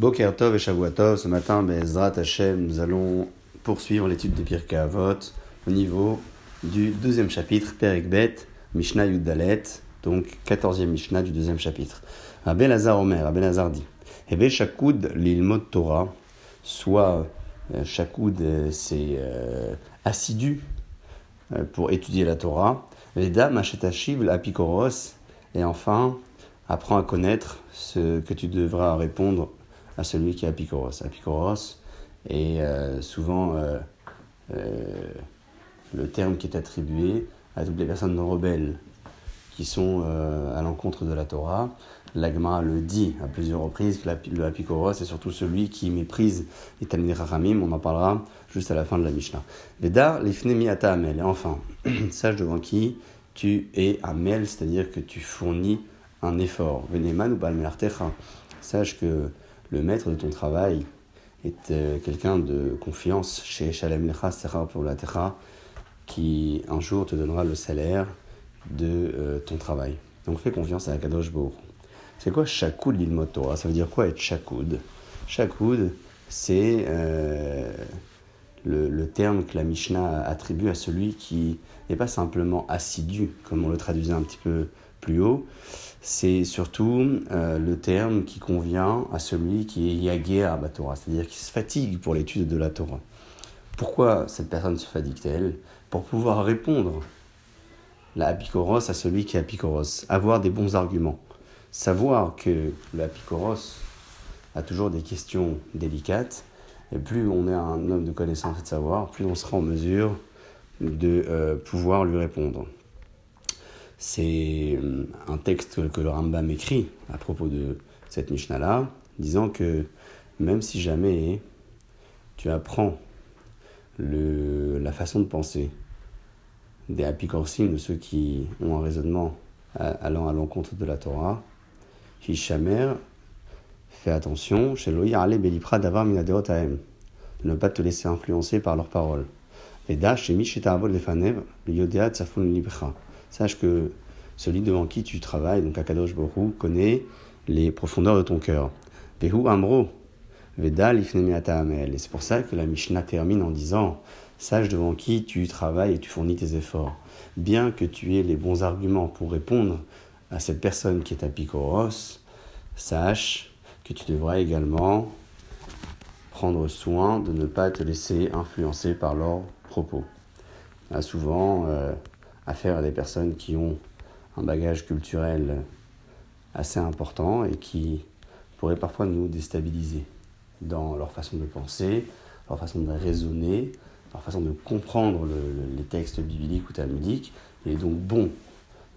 Boker Tov et Shavuatov, ce matin, Bezrat Hashem, nous allons poursuivre l'étude des Pirkei Avot au niveau du deuxième chapitre, Perikbet, Mishnah Yuddalet, donc quatorzième Mishnah du deuxième chapitre. Abel Hazar Omer, Abel Hazar dit, Hebe Shakoud l'ilmot Torah, soit euh, Shakoud, euh, c'est euh, assidu pour étudier la Torah, Veda Mashetashiv l'apikoros, et enfin, apprends à connaître ce que tu devras répondre à celui qui est Apicoros. Apicoros est euh, souvent euh, euh, le terme qui est attribué à toutes les personnes rebelles qui sont à l'encontre de la Torah. L'Agma le dit à plusieurs reprises que le Apicoros est surtout celui qui méprise les Talmud Rachamim. On en parlera juste à la fin de la Mishnah. Vedar l'ifnemi amel. Et enfin, sache devant qui tu es amel, c'est-à-dire que tu fournis un effort. Veneman ou balmelartecha. Sache que le maître de ton travail est euh, quelqu'un de confiance chez Shalem Lecha Serra pour la Terra qui un jour te donnera le salaire de euh, ton travail. Donc fais confiance à Akadosh Baruch. C'est quoi Shakoud l'ilmot Torah? Ça veut dire quoi être Shakoud? Shakoud, c'est euh, le, le, terme que la Mishnah attribue à celui qui n'est pas simplement assidu, comme on le traduisait un petit peu plus haut, c'est surtout euh, le terme qui convient à celui qui est yagé à Torah, c'est-à-dire qui se fatigue pour l'étude de la Torah. Pourquoi cette personne se fatigue-t-elle? Pour pouvoir répondre la apicoros à celui qui est apicoros, avoir des bons arguments, savoir que l'apicoros a toujours des questions délicates, et plus on est un homme de connaissance et de savoir, plus on sera en mesure de euh, pouvoir lui répondre. C'est euh, un texte que le Rambam écrit à propos de cette Mishnah-là, disant que même si jamais tu apprends le, la façon de penser des apicorsim, de ceux qui ont un raisonnement allant à l'encontre de la Torah, Hishamer, fais attention, chez Belipra de ne pas te laisser influencer par leurs paroles. Veda, chez Mishetavol Lefanev, Yodea Tsafun Libcha sache que celui devant qui tu travailles, donc Akadosh Borou, connaît les profondeurs de ton cœur. Vehu Amro, Vedal Amel. Et c'est pour ça que la Mishnah termine en disant Sache devant qui tu travailles et tu fournis tes efforts. Bien que tu aies les bons arguments pour répondre à cette personne qui est à Picoros, sache que tu devras également prendre soin de ne pas te laisser influencer par leurs propos. a souvent, euh, affaire à des personnes qui ont un bagage culturel assez important et qui pourraient parfois nous déstabiliser dans leur façon de penser, leur façon de raisonner, leur façon de comprendre les textes bibliques ou talmudiques. Il est donc bon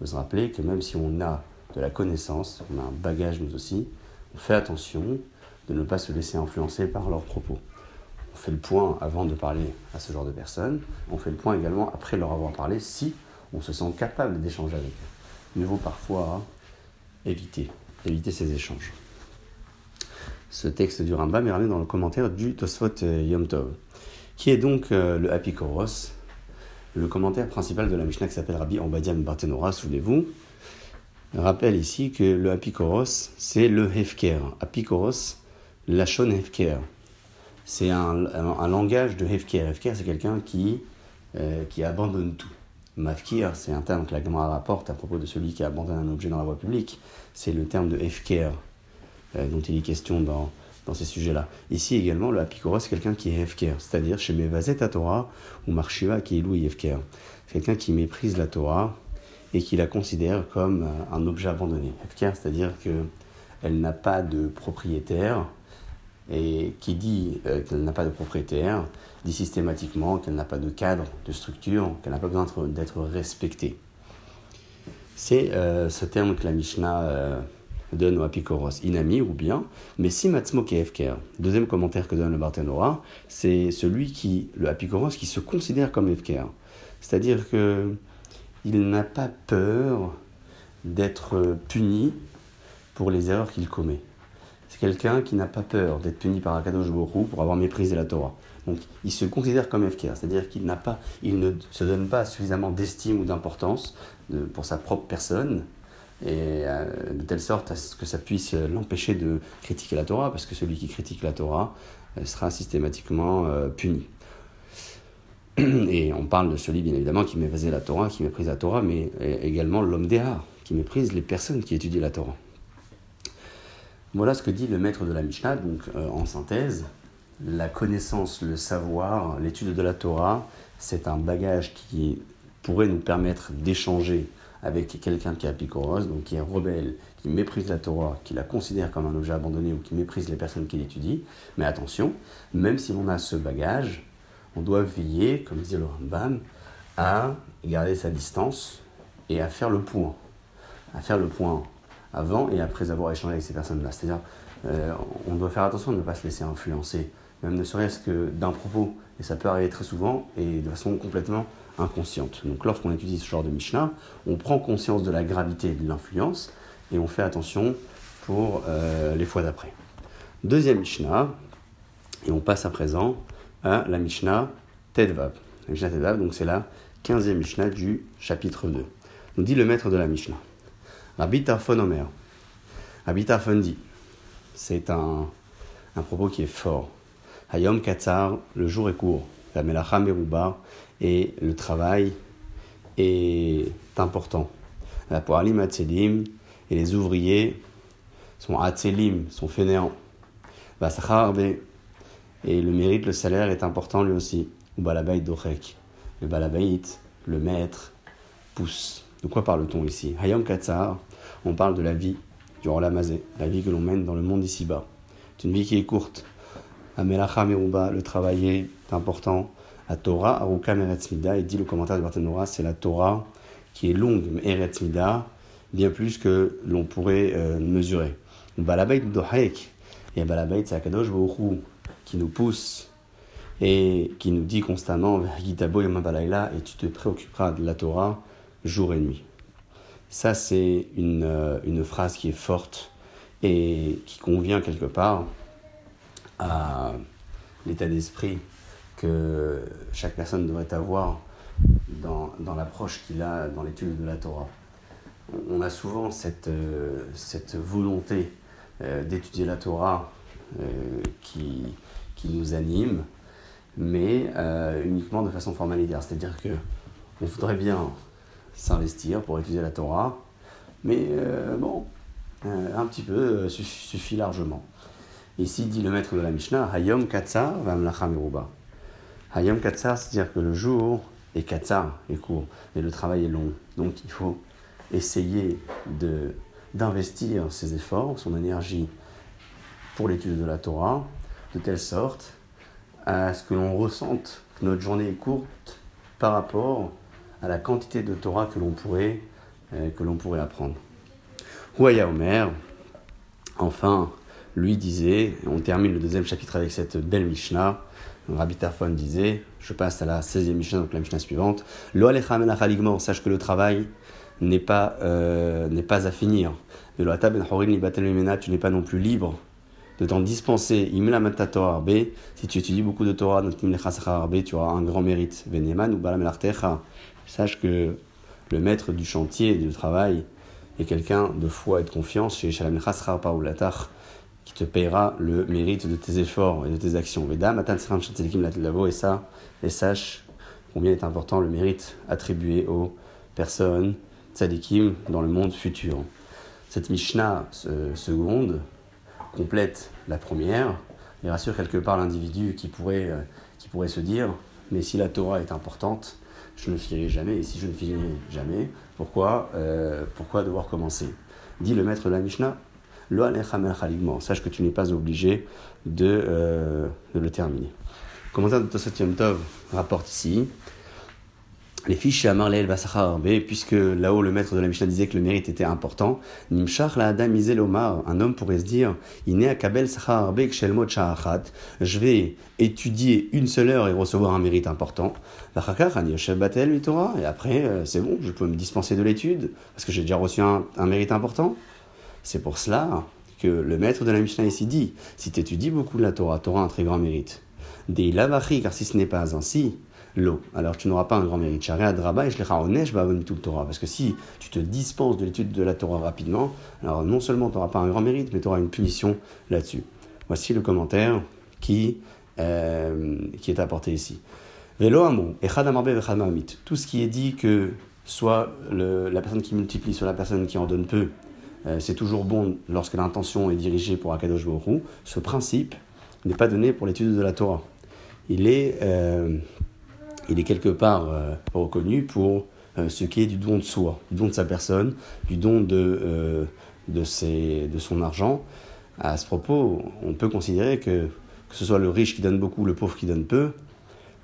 de se rappeler que même si on a de la connaissance, on a un bagage nous aussi, on fait attention de ne pas se laisser influencer par leurs propos. On fait le point avant de parler à ce genre de personnes, on fait le point également après leur avoir parlé si on se sent capable d'échanger avec eux. Il vaut parfois éviter, éviter ces échanges. Ce texte du Rambam est ramené dans le commentaire du Tosfot Yom Tov, qui est donc euh, le Happy le commentaire principal de la Mishnah qui s'appelle Rabbi Ambadiam Barthénora, souvenez-vous, rappelle ici que le Apikoros, c'est le Hefker. Apikoros, Lachon Hefker. C'est un, langage de Hefker. Hefker, c'est quelqu'un qui, euh, qui abandonne tout. Mafkir, c'est un terme que la Gemara rapporte à propos de celui qui abandonne un objet dans la voie publique. C'est le terme de Hefker euh, dont il est question dans, dans ces sujets-là. Ici également, le Apikora, c'est quelqu'un qui est Hefker, c'est-à-dire chez Mevazet à Torah ou Marshiva qui est Louis Hefker. C'est quelqu'un qui méprise la Torah et qui la considère comme euh, un objet abandonné. Hefker, c'est-à-dire qu'elle n'a pas de propriétaire, et qui dit euh, qu'elle n'a pas de propriétaire, dit systématiquement qu'elle n'a pas de cadre, de structure, qu'elle n'a pas besoin d'être respectée. C'est euh, ce terme que la Mishnah euh, donne au Apikoros, inami ou bien, mais si Matzmo Efker, deuxième commentaire que donne le Barthénora, c'est celui qui, le Apikoros, qui se considère comme Efker. C'est-à-dire que il n'a pas peur d'être puni pour les erreurs qu'il commet c'est quelqu'un qui n'a pas peur d'être puni par Akadosh Borou pour avoir méprisé la Torah. Donc il se considère comme FKR, c'est-à-dire qu'il ne se donne pas suffisamment d'estime ou d'importance pour sa propre personne et de telle sorte à ce que ça puisse l'empêcher de critiquer la Torah, parce que celui qui critique la Torah sera systématiquement puni. Et on parle de celui, bien évidemment, qui méprise la Torah, qui méprise la Torah, mais également l'homme d'Éhar, qui méprise les personnes qui étudient la Torah. Voilà ce que dit le maître de la Mishnah, donc euh, en synthèse. La connaissance, le savoir, l'étude de la Torah, c'est un bagage qui pourrait nous permettre d'échanger avec quelqu'un qui est apicoros, donc qui est rebelle, qui méprise la Torah, qui la considère comme un objet abandonné ou qui méprise les personnes qui l'étudient. Mais attention, même si on a ce bagage, on doit veiller, comme disait le Rambam, à garder sa distance et à faire le point. À faire le point avant et après avoir échangé avec ces personnes-là. C'est-à-dire, euh, on doit faire attention de ne pas se laisser influencer, même ne serait-ce que d'un propos, et ça peut arriver très souvent et de façon complètement inconsciente. Donc lorsqu'on étudie ce genre de Mishnah, on prend conscience de la gravité de l'influence et on fait attention pour euh, les fois d'après. Deuxième Mishnah, et on passe à présent à la Mishnah Tedvav. La Mishnah Tedvav, donc c'est la 15e Mishnah du chapitre 2. Nous dit le maître de la Mishnah. Tarfon dit, c'est un, propos qui est fort. Hayom Katzar, le jour est court. La Melacha Meruba, et le travail est important. La Poalim Atzelim, et les ouvriers sont Atzelim, sont fainéants. Et le mérite, le salaire est important lui aussi. Ou balabait dorek. Le balabait, le maître, pousse. De quoi parle-t-on ici Hayam Katsar, on parle de la vie du Rolamazé, la vie que l'on mène dans le monde ici-bas. C'est une vie qui est courte. Amelacha le travail est important. A Torah, Aruka Meretzmida, et dit le commentaire de Barthénora, c'est la Torah qui est longue, Meretzmida, bien plus que l'on pourrait euh, mesurer. Balabait Dohek, et Balabait, c'est Akadosh Baruch qui nous pousse et qui nous dit constamment et tu te préoccuperas de la Torah jour et nuit. Ça, c'est une, euh, une phrase qui est forte et qui convient quelque part à l'état d'esprit que chaque personne devrait avoir dans, dans l'approche qu'il a dans l'étude de la Torah. On a souvent cette, euh, cette volonté euh, d'étudier la Torah qui, qui nous anime, mais uniquement de façon formalitaire. C'est-à-dire que on voudrait bien s'investir pour étudier la Torah, mais euh, bon, euh, un petit peu suffit, largement. Ici dit le maître de la Mishnah, Hayom Katsar Vamlacha Meruba. Hayom Katsar, c'est-à-dire que le jour est Katsar, est court, mais le travail est long. Donc il faut essayer de d'investir ses efforts, son énergie pour l'étude de la Torah, de telle sorte à ce que l'on ressente que notre journée est courte par rapport à la quantité de Torah que l'on pourrait, euh, que l'on pourrait apprendre. Ouaya Omer, enfin, lui disait, on termine le deuxième chapitre avec cette belle Mishnah, Rabbi Tarfon disait, je passe à la 16e Mishnah, donc la Mishnah suivante, Lo sache que le travail n'est pas, euh, pas à finir. Ben tu n'es pas non plus libre de t'en dispenser, si tu étudies beaucoup de Torah, tu auras un grand mérite. Sache que le maître du chantier, du travail, est quelqu'un de foi et de confiance chez Shalom qui te payera le mérite de tes efforts et de tes actions. Et ça, et sache combien est important le mérite attribué aux personnes tzadikim dans le monde futur. Cette Mishnah seconde complète la première et rassure quelque part l'individu qui pourrait, euh, qui pourrait se dire mais si la Torah est importante, je ne finirai jamais, et si je ne finirai jamais, pourquoi, euh, pourquoi devoir commencer? Dit le maître de la Mishnah, sache que tu n'es pas obligé de, euh, de le terminer. Commentaire de Tosot Tov rapporte ici les fiches à Marleel puisque là-haut le maître de la Mishnah disait que le mérite était important, la Adam un homme pourrait se dire, à Kabel je vais étudier une seule heure et recevoir un mérite important. Et après, euh, c'est bon, je peux me dispenser de l'étude, parce que j'ai déjà reçu un, mérite important. C'est pour cela que le maître de la Mishnah ici dit, si tu étudies beaucoup la Torah, tu auras un très grand mérite. Des lavachi, car si ce n'est pas ainsi, l'eau. Alors tu n'auras pas un grand mérite. Parce que si tu te dispenses de l'étude de la Torah rapidement, alors non seulement tu n'auras pas un grand mérite, mais tu auras une punition là-dessus. Voici le commentaire qui, euh, qui est apporté ici. Tout ce qui est dit que soit la personne qui multiplie, soit la personne qui en donne peu, euh, c'est toujours bon lorsque l'intention est dirigée pour Akadosh Baruch Ce principe n'est pas donné pour l'étude de la Torah. Il est, euh, il est quelque part euh, reconnu pour ce qui est du don de soi, du don de sa personne, du don de, ses, de son argent. À ce propos, on peut considérer que que ce soit le riche qui donne beaucoup, le pauvre qui donne peu,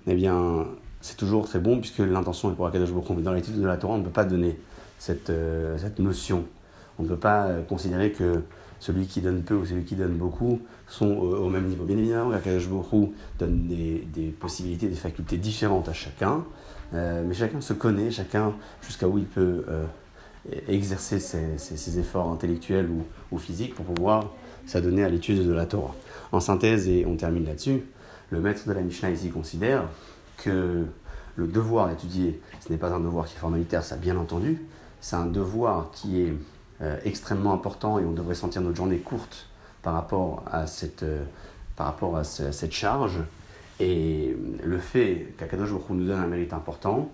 eh bien, c'est toujours très bon puisque l'intention est pour Akadosh Baruch Mais dans l'étude de la Torah, on ne peut pas donner cette, cette notion on ne peut pas euh, considérer que celui qui donne peu ou celui qui donne beaucoup sont au même niveau. Bien évidemment, Akadosh Baruch donne des, possibilités, des facultés différentes à chacun, euh, mais chacun se connaît, chacun jusqu'à où il peut euh, exercer ses, efforts intellectuels ou, physiques pour pouvoir s'adonner à l'étude de la Torah. En synthèse, et on termine là-dessus, le maître de la Mishnah ici considère que le devoir d'étudier, ce n'est pas un devoir qui est formalitaire, ça bien entendu, c'est un devoir qui est euh, extrêmement important et on devrait sentir notre journée courte par rapport à cette, euh, par rapport à, cette charge. Et le fait qu'Akadosh Baruch nous donne un mérite important,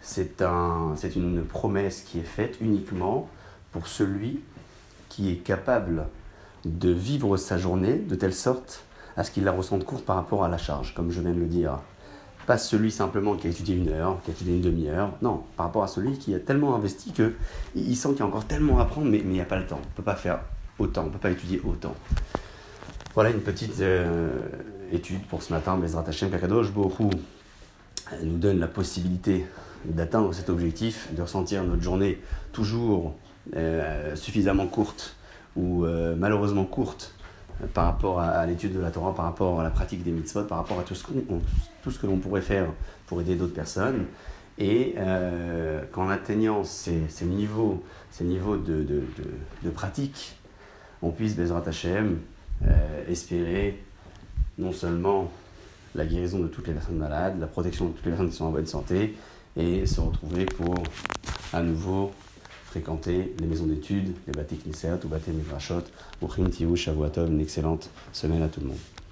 c'est un, une promesse qui est faite uniquement pour celui qui est capable de vivre sa journée de telle sorte à ce qu'il la ressente courte par rapport à la charge, comme je viens de le dire pas celui simplement qui a étudié une heure, qui a étudié une demi-heure. Non, par rapport à celui qui a tellement investi que il sent qu'il y a encore tellement à apprendre, mais, il n'y a pas le temps. On ne peut pas faire autant, on ne peut pas étudier autant. Voilà une petite euh, étude pour ce matin. Bezrat Hashem Kakadosh Bohu nous donne la possibilité d'atteindre cet objectif, de ressentir notre journée toujours euh, suffisamment courte ou euh, malheureusement courte par rapport à, l'étude de la Torah, par rapport à la pratique des mitzvot, par rapport à tout ce, tout ce que l'on pourrait faire pour aider d'autres personnes. Et euh, qu'en atteignant ces, ces, niveaux, ces niveaux de, de, de, pratique, on puisse, Bezrat Hashem, euh, espérer non seulement la guérison de toutes les personnes malades, la protection de toutes les personnes qui sont en bonne santé, et se retrouver pour à nouveau fréquenter les maisons d'études, les batik ou baté midrashot. Uchim Tiou Shavuatov, une excellente semaine à tout le monde.